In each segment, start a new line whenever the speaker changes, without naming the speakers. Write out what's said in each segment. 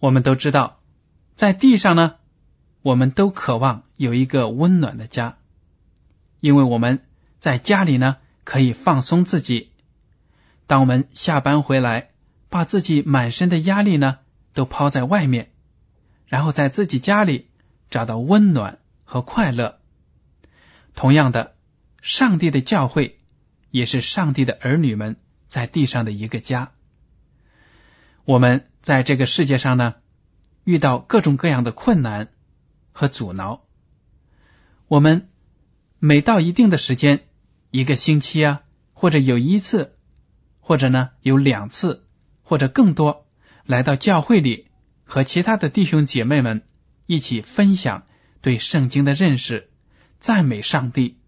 我们都知道，在地上呢，我们都渴望有一个温暖的家，因为我们在家里呢可以放松自己。当我们下班回来，把自己满身的压力呢都抛在外面，然后在自己家里找到温暖和快乐。同样的。上帝的教会也是上帝的儿女们在地上的一个家。我们在这个世界上呢，遇到各种各样的困难和阻挠。我们每到一定的时间，一个星期啊，或者有一次，或者呢有两次，或者更多，来到教会里和其他的弟兄姐妹们一起分享对圣经的认识，赞美上帝。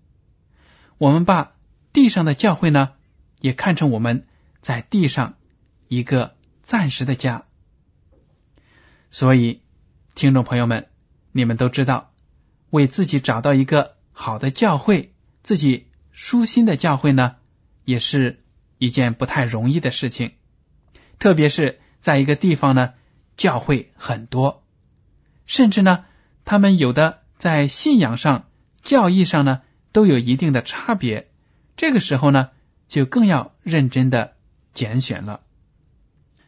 我们把地上的教会呢，也看成我们在地上一个暂时的家。所以，听众朋友们，你们都知道，为自己找到一个好的教会，自己舒心的教会呢，也是一件不太容易的事情。特别是在一个地方呢，教会很多，甚至呢，他们有的在信仰上、教义上呢。都有一定的差别，这个时候呢，就更要认真的拣选了。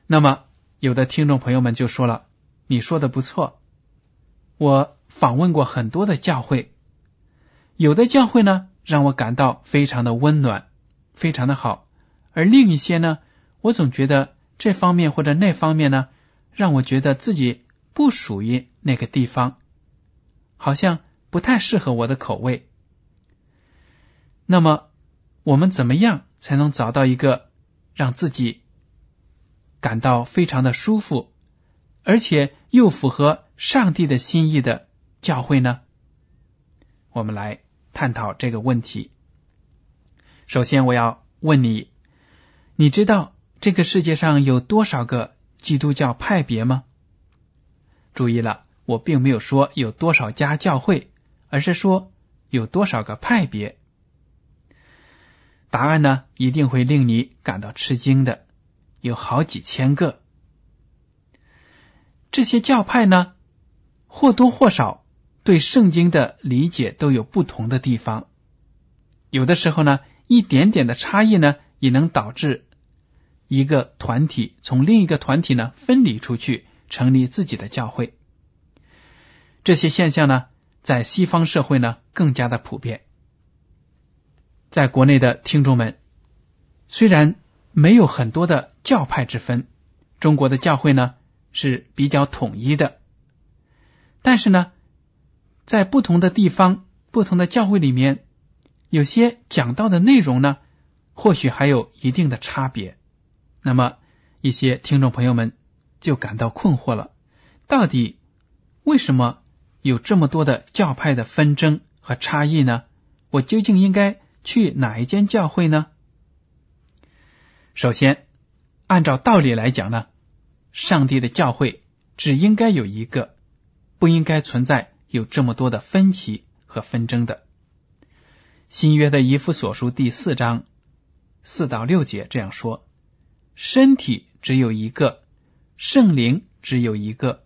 那么，有的听众朋友们就说了：“你说的不错，我访问过很多的教会，有的教会呢让我感到非常的温暖，非常的好；而另一些呢，我总觉得这方面或者那方面呢，让我觉得自己不属于那个地方，好像不太适合我的口味。”那么，我们怎么样才能找到一个让自己感到非常的舒服，而且又符合上帝的心意的教会呢？我们来探讨这个问题。首先，我要问你：你知道这个世界上有多少个基督教派别吗？注意了，我并没有说有多少家教会，而是说有多少个派别。答案呢，一定会令你感到吃惊的，有好几千个。这些教派呢，或多或少对圣经的理解都有不同的地方。有的时候呢，一点点的差异呢，也能导致一个团体从另一个团体呢分离出去，成立自己的教会。这些现象呢，在西方社会呢更加的普遍。在国内的听众们，虽然没有很多的教派之分，中国的教会呢是比较统一的，但是呢，在不同的地方、不同的教会里面，有些讲到的内容呢，或许还有一定的差别。那么，一些听众朋友们就感到困惑了：到底为什么有这么多的教派的纷争和差异呢？我究竟应该？去哪一间教会呢？首先，按照道理来讲呢，上帝的教会只应该有一个，不应该存在有这么多的分歧和纷争的。新约的以弗所书第四章四到六节这样说：身体只有一个，圣灵只有一个，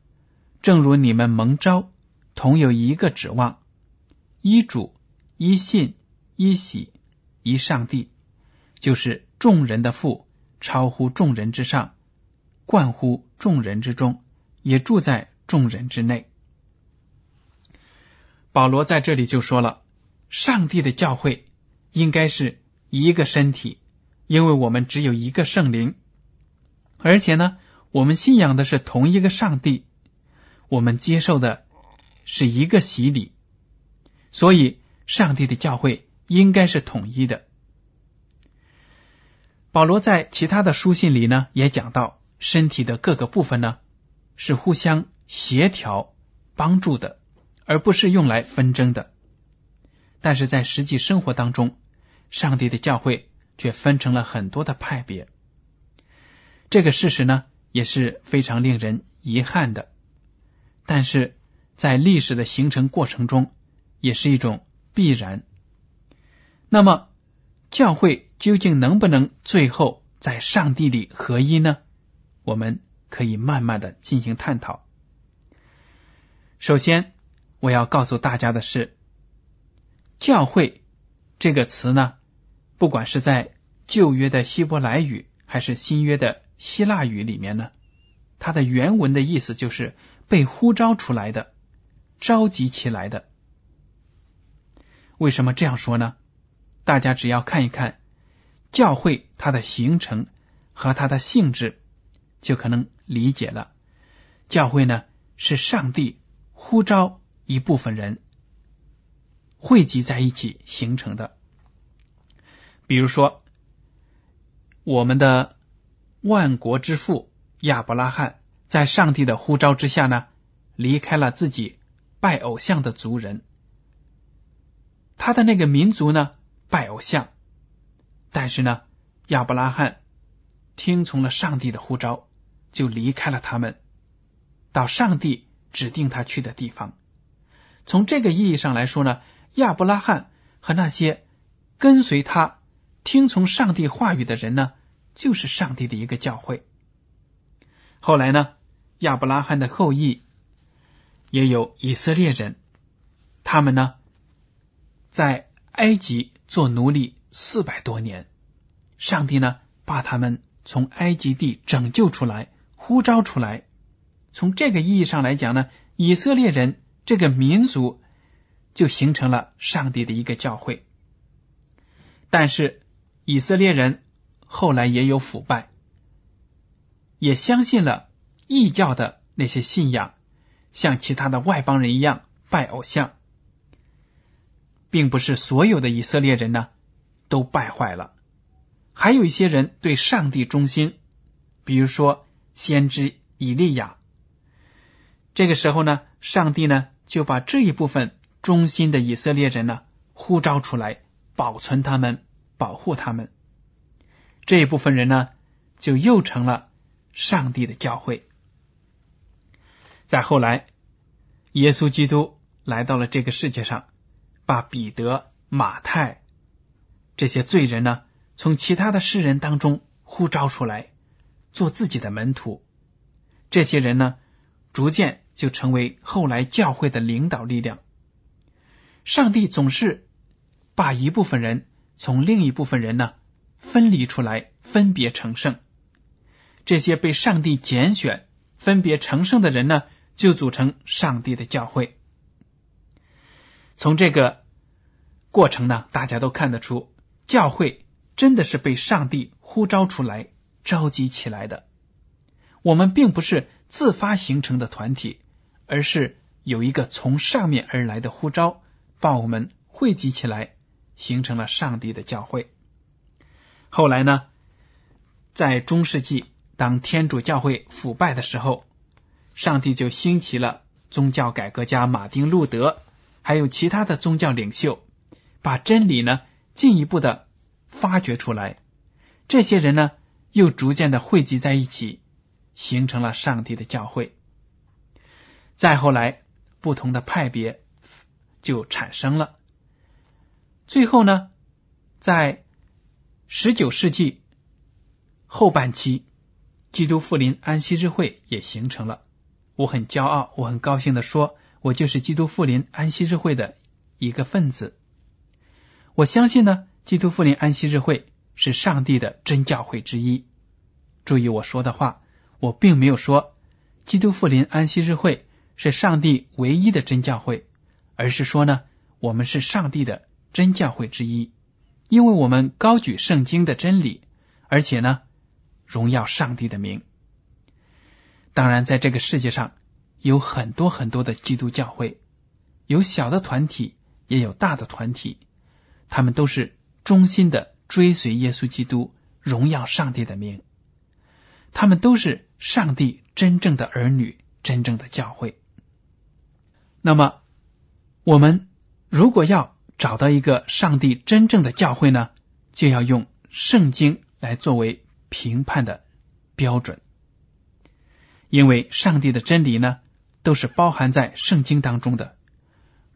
正如你们蒙召，同有一个指望，一主，一信，一喜，一上帝，就是众人的父，超乎众人之上，冠乎众人之中，也住在众人之内。保罗在这里就说了。上帝的教会应该是一个身体，因为我们只有一个圣灵，而且呢，我们信仰的是同一个上帝，我们接受的是一个洗礼，所以上帝的教会应该是统一的。保罗在其他的书信里呢，也讲到身体的各个部分呢是互相协调帮助的，而不是用来纷争的。但是在实际生活当中，上帝的教会却分成了很多的派别。这个事实呢也是非常令人遗憾的，但是在历史的形成过程中也是一种必然。那么，教会究竟能不能最后在上帝里合一呢？我们可以慢慢的进行探讨。首先，我要告诉大家的是。教会这个词呢，不管是在旧约的希伯来语还是新约的希腊语里面呢，它的原文的意思就是被呼召出来的、召集起来的。为什么这样说呢？大家只要看一看教会它的形成和它的性质，就可能理解了。教会呢是上帝呼召一部分人。汇集在一起形成的，比如说，我们的万国之父亚伯拉罕，在上帝的呼召之下呢，离开了自己拜偶像的族人，他的那个民族呢拜偶像，但是呢，亚伯拉罕听从了上帝的呼召，就离开了他们，到上帝指定他去的地方。从这个意义上来说呢。亚伯拉罕和那些跟随他、听从上帝话语的人呢，就是上帝的一个教会。后来呢，亚伯拉罕的后裔也有以色列人，他们呢在埃及做奴隶四百多年，上帝呢把他们从埃及地拯救出来、呼召出来。从这个意义上来讲呢，以色列人这个民族。就形成了上帝的一个教会，但是以色列人后来也有腐败，也相信了异教的那些信仰，像其他的外邦人一样拜偶像，并不是所有的以色列人呢都败坏了，还有一些人对上帝忠心，比如说先知以利亚。这个时候呢，上帝呢就把这一部分。忠心的以色列人呢，呼召出来，保存他们，保护他们。这一部分人呢，就又成了上帝的教会。再后来，耶稣基督来到了这个世界上，把彼得、马太这些罪人呢，从其他的世人当中呼召出来，做自己的门徒。这些人呢，逐渐就成为后来教会的领导力量。上帝总是把一部分人从另一部分人呢分离出来，分别成圣。这些被上帝拣选、分别成圣的人呢，就组成上帝的教会。从这个过程呢，大家都看得出，教会真的是被上帝呼召出来、召集起来的。我们并不是自发形成的团体，而是有一个从上面而来的呼召。把我们汇集起来，形成了上帝的教会。后来呢，在中世纪，当天主教会腐败的时候，上帝就兴起了宗教改革家马丁路德，还有其他的宗教领袖，把真理呢进一步的发掘出来。这些人呢，又逐渐的汇集在一起，形成了上帝的教会。再后来，不同的派别就产生了。最后呢，在十九世纪后半期，基督复临安息日会也形成了。我很骄傲，我很高兴的说，我就是基督复临安息日会的一个分子。我相信呢，基督复临安息日会是上帝的真教会之一。注意我说的话，我并没有说基督复临安息日会是上帝唯一的真教会，而是说呢，我们是上帝的。真教会之一，因为我们高举圣经的真理，而且呢，荣耀上帝的名。当然，在这个世界上有很多很多的基督教会，有小的团体，也有大的团体，他们都是忠心的追随耶稣基督，荣耀上帝的名。他们都是上帝真正的儿女，真正的教会。那么，我们如果要找到一个上帝真正的教会呢，就要用圣经来作为评判的标准，因为上帝的真理呢都是包含在圣经当中的。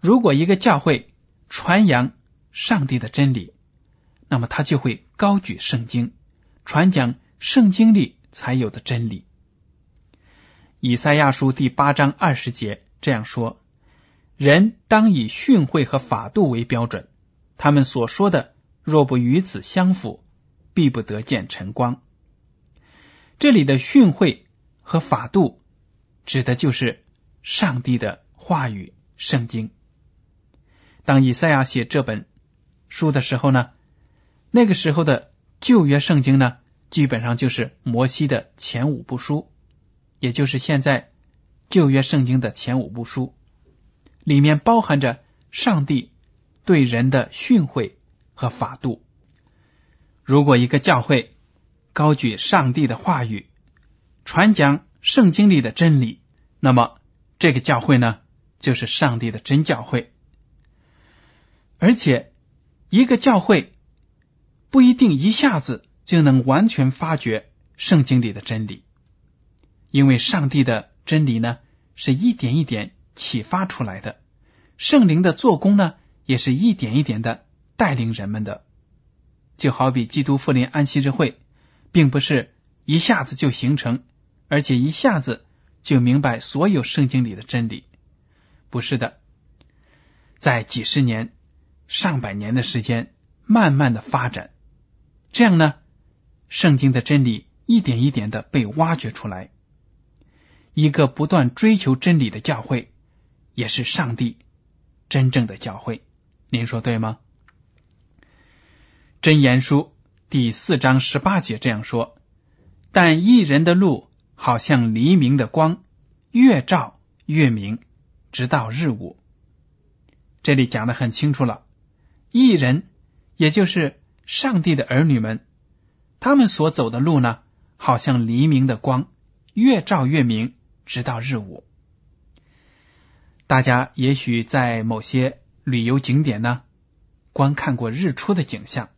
如果一个教会传扬上帝的真理，那么他就会高举圣经，传讲圣经里才有的真理。以赛亚书第八章二十节这样说。人当以训诲和法度为标准，他们所说的若不与此相符，必不得见晨光。这里的训诲和法度，指的就是上帝的话语——圣经。当以赛亚写这本书的时候呢，那个时候的旧约圣经呢，基本上就是摩西的前五部书，也就是现在旧约圣经的前五部书。里面包含着上帝对人的训诲和法度。如果一个教会高举上帝的话语，传讲圣经里的真理，那么这个教会呢，就是上帝的真教会。而且，一个教会不一定一下子就能完全发掘圣经里的真理，因为上帝的真理呢，是一点一点。启发出来的圣灵的做工呢，也是一点一点的带领人们的。就好比基督复临安息日会，并不是一下子就形成，而且一下子就明白所有圣经里的真理，不是的，在几十年、上百年的时间，慢慢的发展，这样呢，圣经的真理一点一点的被挖掘出来，一个不断追求真理的教会。也是上帝真正的教会，您说对吗？真言书第四章十八节这样说：“但一人的路好像黎明的光，越照越明，直到日午。”这里讲的很清楚了，一人也就是上帝的儿女们，他们所走的路呢，好像黎明的光，越照越明，直到日午。大家也许在某些旅游景点呢，观看过日出的景象。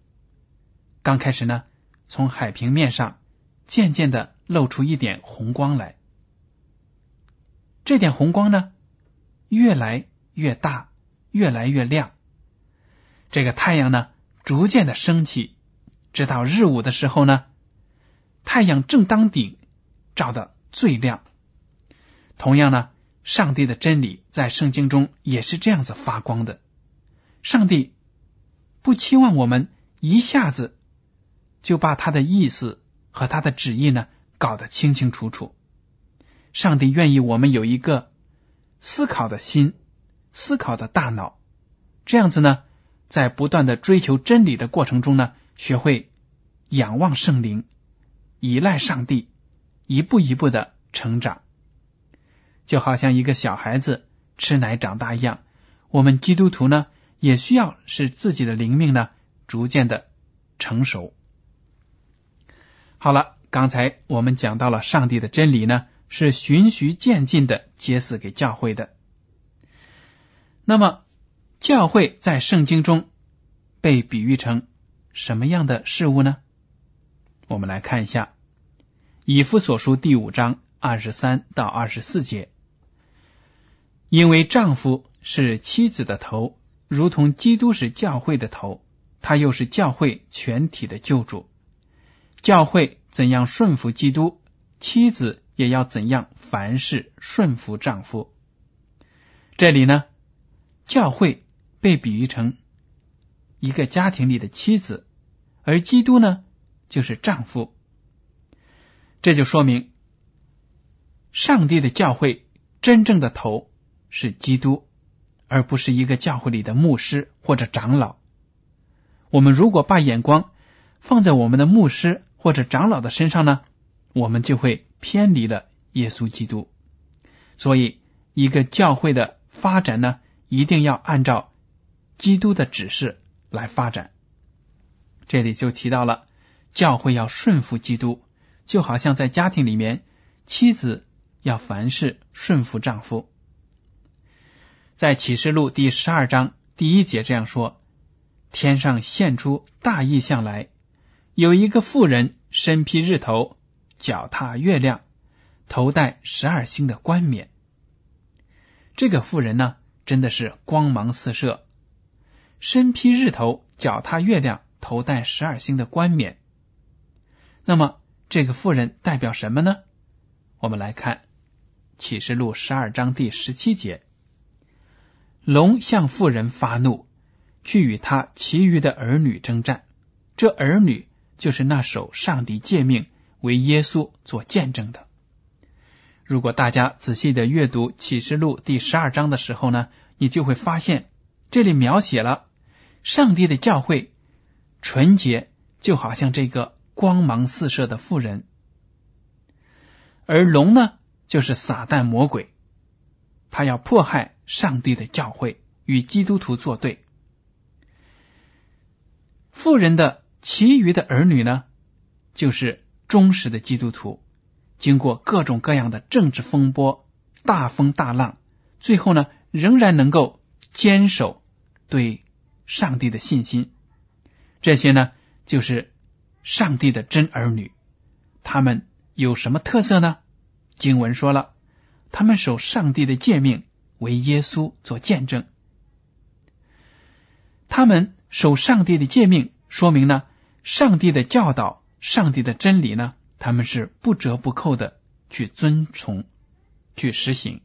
刚开始呢，从海平面上渐渐的露出一点红光来。这点红光呢，越来越大，越来越亮。这个太阳呢，逐渐的升起，直到日午的时候呢，太阳正当顶，照的最亮。同样呢。上帝的真理在圣经中也是这样子发光的。上帝不期望我们一下子就把他的意思和他的旨意呢搞得清清楚楚。上帝愿意我们有一个思考的心、思考的大脑，这样子呢，在不断的追求真理的过程中呢，学会仰望圣灵、依赖上帝，一步一步的成长。就好像一个小孩子吃奶长大一样，我们基督徒呢，也需要使自己的灵命呢逐渐的成熟。好了，刚才我们讲到了上帝的真理呢，是循序渐进的揭示给教会的。那么，教会在圣经中被比喻成什么样的事物呢？我们来看一下，以夫所书第五章二十三到二十四节，因为丈夫是妻子的头，如同基督是教会的头，他又是教会全体的救主。教会怎样顺服基督，妻子也要怎样凡事顺服丈夫。这里呢，教会被比喻成一个家庭里的妻子，而基督呢，就是丈夫。这就说明，上帝的教会真正的头是基督，而不是一个教会里的牧师或者长老。我们如果把眼光放在我们的牧师或者长老的身上呢，我们就会偏离了耶稣基督。所以，一个教会的发展呢，一定要按照基督的指示来发展。这里就提到了教会要顺服基督。就好像在家庭里面，妻子要凡事顺服丈夫。在启示录第十二章第一节这样说：“天上现出大异象来，有一个妇人身披日头，脚踏月亮，头戴十二星的冠冕。这个妇人呢，真的是光芒四射，身披日头，脚踏月亮，头戴十二星的冠冕。那么。”这个妇人代表什么呢？我们来看启示录十二章第十七节：龙向妇人发怒，去与他其余的儿女征战。这儿女就是那守上帝诫命、为耶稣做见证的。如果大家仔细的阅读启示录第十二章的时候呢，你就会发现，这里描写了上帝的教会纯洁，就好像这个。光芒四射的妇人，而龙呢，就是撒旦魔鬼，他要迫害上帝的教会，与基督徒作对。富人的其余的儿女呢，就是忠实的基督徒，经过各种各样的政治风波、大风大浪，最后呢，仍然能够坚守对上帝的信心。这些呢，就是。上帝的真儿女，他们有什么特色呢？经文说了，他们守上帝的诫命，为耶稣做见证。他们守上帝的诫命，说明呢，上帝的教导、上帝的真理呢，他们是不折不扣的去遵从、去实行。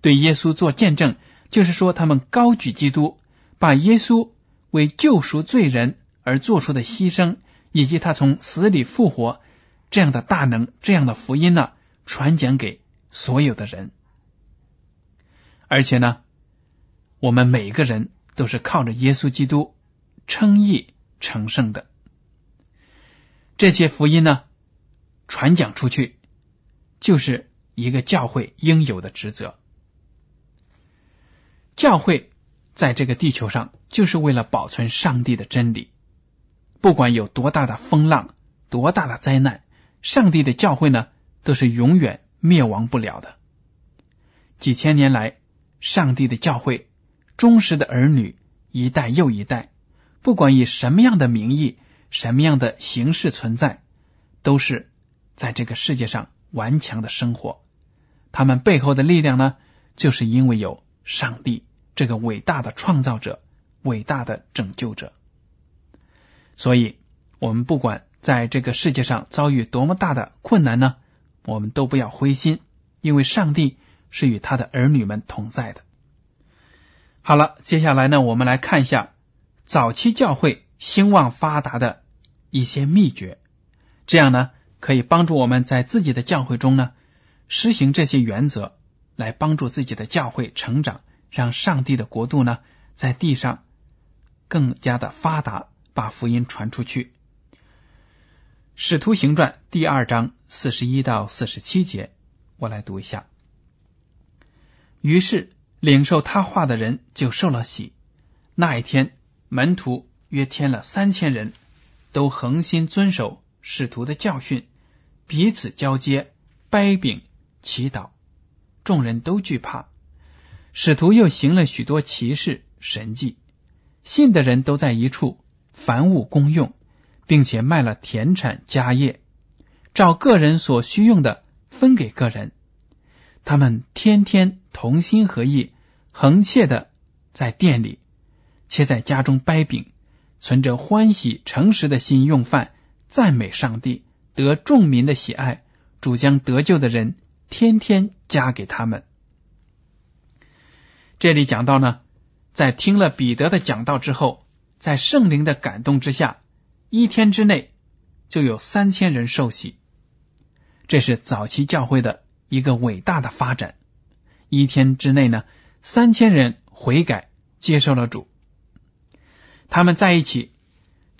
对耶稣做见证，就是说他们高举基督，把耶稣为救赎罪人而做出的牺牲。以及他从死里复活这样的大能，这样的福音呢，传讲给所有的人。而且呢，我们每个人都是靠着耶稣基督称义成圣的。这些福音呢，传讲出去，就是一个教会应有的职责。教会在这个地球上，就是为了保存上帝的真理。不管有多大的风浪，多大的灾难，上帝的教会呢，都是永远灭亡不了的。几千年来，上帝的教会忠实的儿女一代又一代，不管以什么样的名义、什么样的形式存在，都是在这个世界上顽强的生活。他们背后的力量呢，就是因为有上帝这个伟大的创造者、伟大的拯救者。所以，我们不管在这个世界上遭遇多么大的困难呢，我们都不要灰心，因为上帝是与他的儿女们同在的。好了，接下来呢，我们来看一下早期教会兴旺发达的一些秘诀，这样呢，可以帮助我们在自己的教会中呢实行这些原则，来帮助自己的教会成长，让上帝的国度呢在地上更加的发达。把福音传出去，《使徒行传》第二章四十一到四十七节，我来读一下。于是领受他话的人就受了洗。那一天，门徒约添了三千人，都恒心遵守使徒的教训，彼此交接、掰饼、祈祷。众人都惧怕。使徒又行了许多奇事神迹，信的人都在一处。凡物公用，并且卖了田产家业，照个人所需用的分给个人。他们天天同心合意，恒切的在店里，且在家中掰饼，存着欢喜诚实的心用饭，赞美上帝，得众民的喜爱。主将得救的人天天加给他们。这里讲到呢，在听了彼得的讲道之后，在圣灵的感动之下，一天之内就有三千人受洗。这是早期教会的一个伟大的发展。一天之内呢，三千人悔改接受了主。他们在一起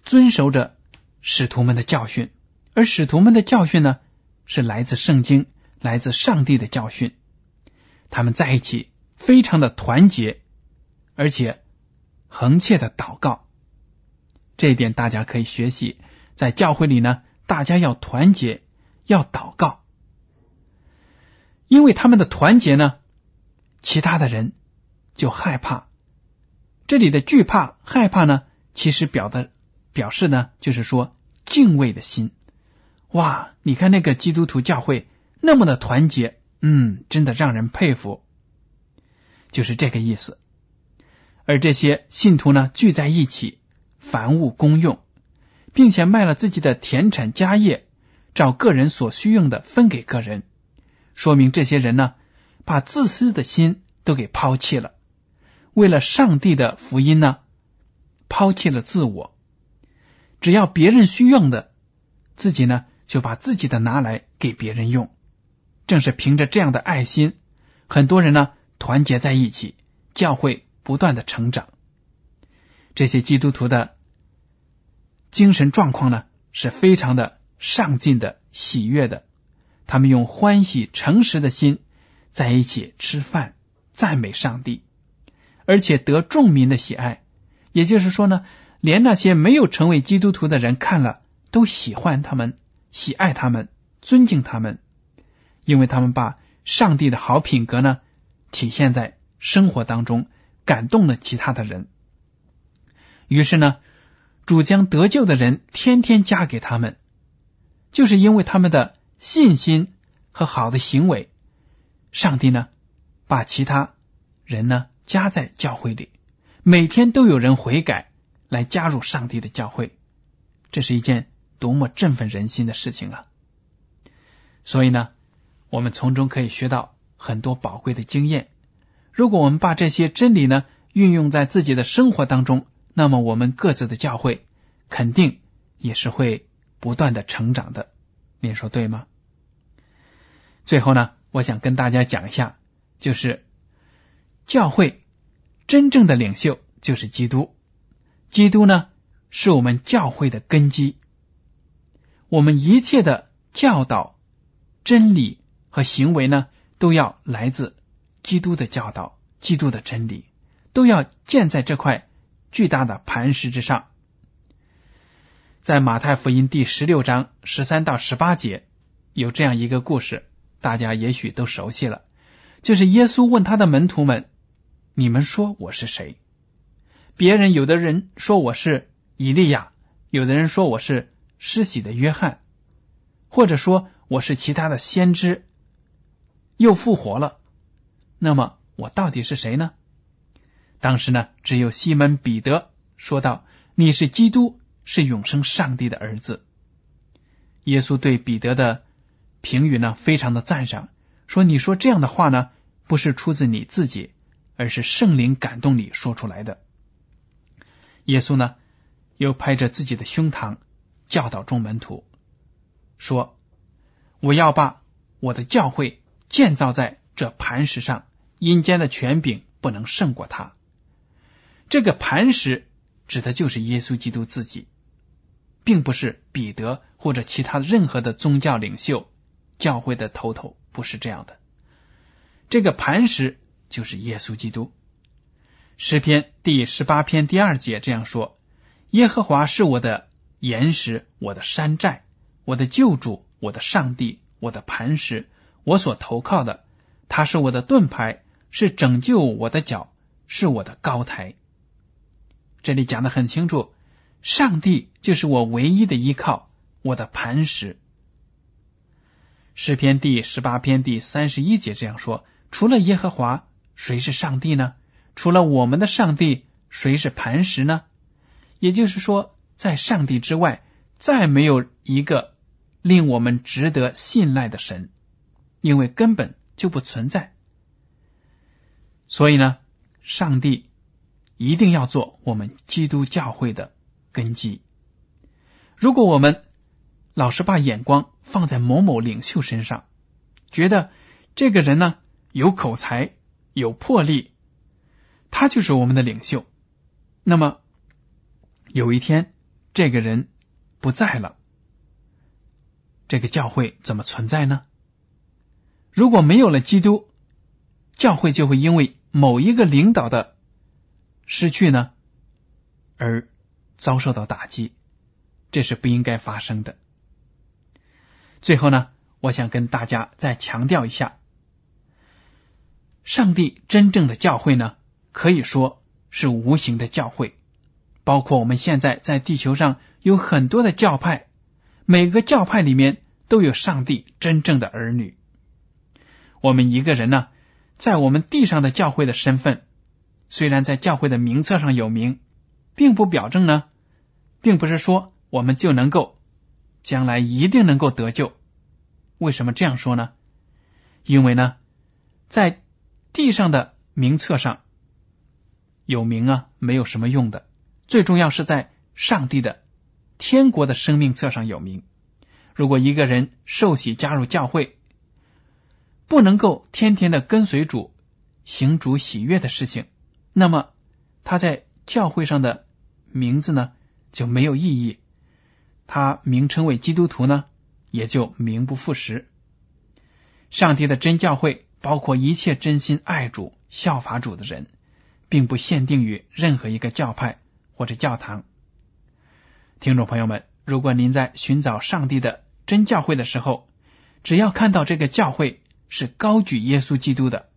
遵守着使徒们的教训，而使徒们的教训呢，是来自圣经，来自上帝的教训。他们在一起。非常的团结，而且恒切的祷告，这一点大家可以学习。在教会里呢，大家要团结，要祷告，因为他们的团结呢，其他的人就害怕。这里的惧怕、害怕呢，其实表的表示呢，就是说敬畏的心。哇，你看那个基督徒教会那么的团结，嗯，真的让人佩服。就是这个意思，而这些信徒呢，聚在一起，凡物公用，并且卖了自己的田产家业，照个人所需用的分给个人，说明这些人呢，把自私的心都给抛弃了，为了上帝的福音呢，抛弃了自我，只要别人需用的，自己呢就把自己的拿来给别人用。正是凭着这样的爱心，很多人呢。团结在一起，教会不断的成长。这些基督徒的精神状况呢，是非常的上进的、喜悦的。他们用欢喜、诚实的心在一起吃饭，赞美上帝，而且得众民的喜爱。也就是说呢，连那些没有成为基督徒的人看了都喜欢他们、喜爱他们、尊敬他们，因为他们把上帝的好品格呢。体现在生活当中，感动了其他的人。于是呢，主将得救的人天天加给他们，就是因为他们的信心和好的行为，上帝呢把其他人呢加在教会里，每天都有人悔改来加入上帝的教会，这是一件多么振奋人心的事情啊！所以呢，我们从中可以学到。很多宝贵的经验，如果我们把这些真理呢运用在自己的生活当中，那么我们各自的教会肯定也是会不断的成长的。您说对吗？最后呢，我想跟大家讲一下，就是教会真正的领袖就是基督，基督呢是我们教会的根基，我们一切的教导、真理和行为呢。都要来自基督的教导，基督的真理，都要建在这块巨大的磐石之上。在马太福音第十六章十三到十八节，有这样一个故事，大家也许都熟悉了，就是耶稣问他的门徒们：“你们说我是谁？”别人有的人说我是以利亚，有的人说我是施洗的约翰，或者说我是其他的先知。又复活了，那么我到底是谁呢？当时呢，只有西门彼得说道：“你是基督，是永生上帝的儿子。”耶稣对彼得的评语呢，非常的赞赏，说：“你说这样的话呢，不是出自你自己，而是圣灵感动你说出来的。”耶稣呢，又拍着自己的胸膛，教导众门徒说：“我要把我的教会。”建造在这磐石上，阴间的权柄不能胜过他。这个磐石指的就是耶稣基督自己，并不是彼得或者其他任何的宗教领袖、教会的头头，不是这样的。这个磐石就是耶稣基督。诗篇第十八篇第二节这样说：“耶和华是我的岩石，我的山寨，我的救主，我的上帝，我的磐石。”我所投靠的，他是我的盾牌，是拯救我的脚，是我的高台。这里讲的很清楚，上帝就是我唯一的依靠，我的磐石。诗篇第十八篇第三十一节这样说：“除了耶和华，谁是上帝呢？除了我们的上帝，谁是磐石呢？”也就是说，在上帝之外，再没有一个令我们值得信赖的神，因为根本就不存在。所以呢，上帝一定要做我们基督教会的根基。如果我们老是把眼光放在某某领袖身上，觉得这个人呢有口才、有魄力，他就是我们的领袖，那么有一天这个人不在了，这个教会怎么存在呢？如果没有了基督，教会就会因为某一个领导的失去呢而遭受到打击。这是不应该发生的。最后呢，我想跟大家再强调一下，上帝真正的教会呢，可以说是无形的教会，包括我们现在在地球上有很多的教派，每个教派里面都有上帝真正的儿女。我们一个人呢，在我们地上的教会的身份，虽然在教会的名册上有名，并不表证呢，并不是说。我们就能够将来一定能够得救。为什么这样说呢？因为呢，在地上的名册上有名啊，没有什么用的。最重要是在上帝的天国的生命册上有名。如果一个人受洗加入教会，不能够天天的跟随主行主喜悦的事情，那么他在教会上的名字呢就没有意义。他名称为基督徒呢，也就名不副实。上帝的真教会包括一切真心爱主、效法主的人，并不限定于任何一个教派或者教堂。听众朋友们，如果您在寻找上帝的真教会的时候，只要看到这个教会是高举耶稣基督的、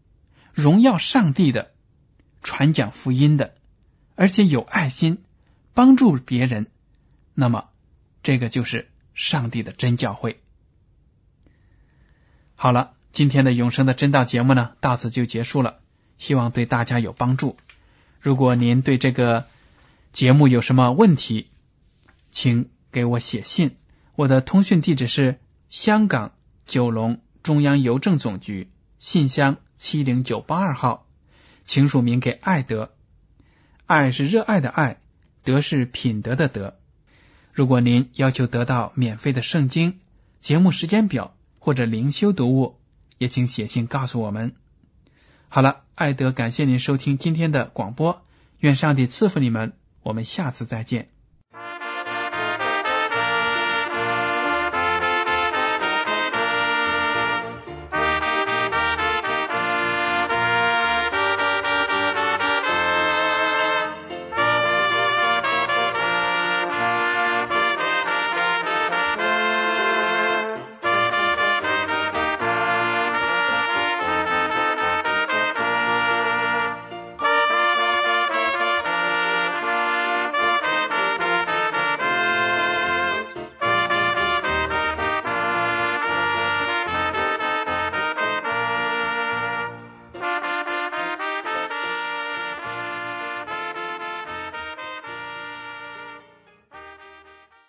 荣耀上帝的、传讲福音的，而且有爱心帮助别人，那么。这个就是上帝的真教会。好了，今天的永生的真道节目呢，到此就结束了。希望对大家有帮助。如果您对这个节目有什么问题，请给我写信。我的通讯地址是香港九龙中央邮政总局信箱七零九八二号，请署名给爱德。爱是热爱的爱，德是品德的德。如果您要求得到免费的圣经节目时间表或者灵修读物，也请写信告诉我们。好了，艾德，感谢您收听今天的广播，愿上帝赐福你们，我们下次再见。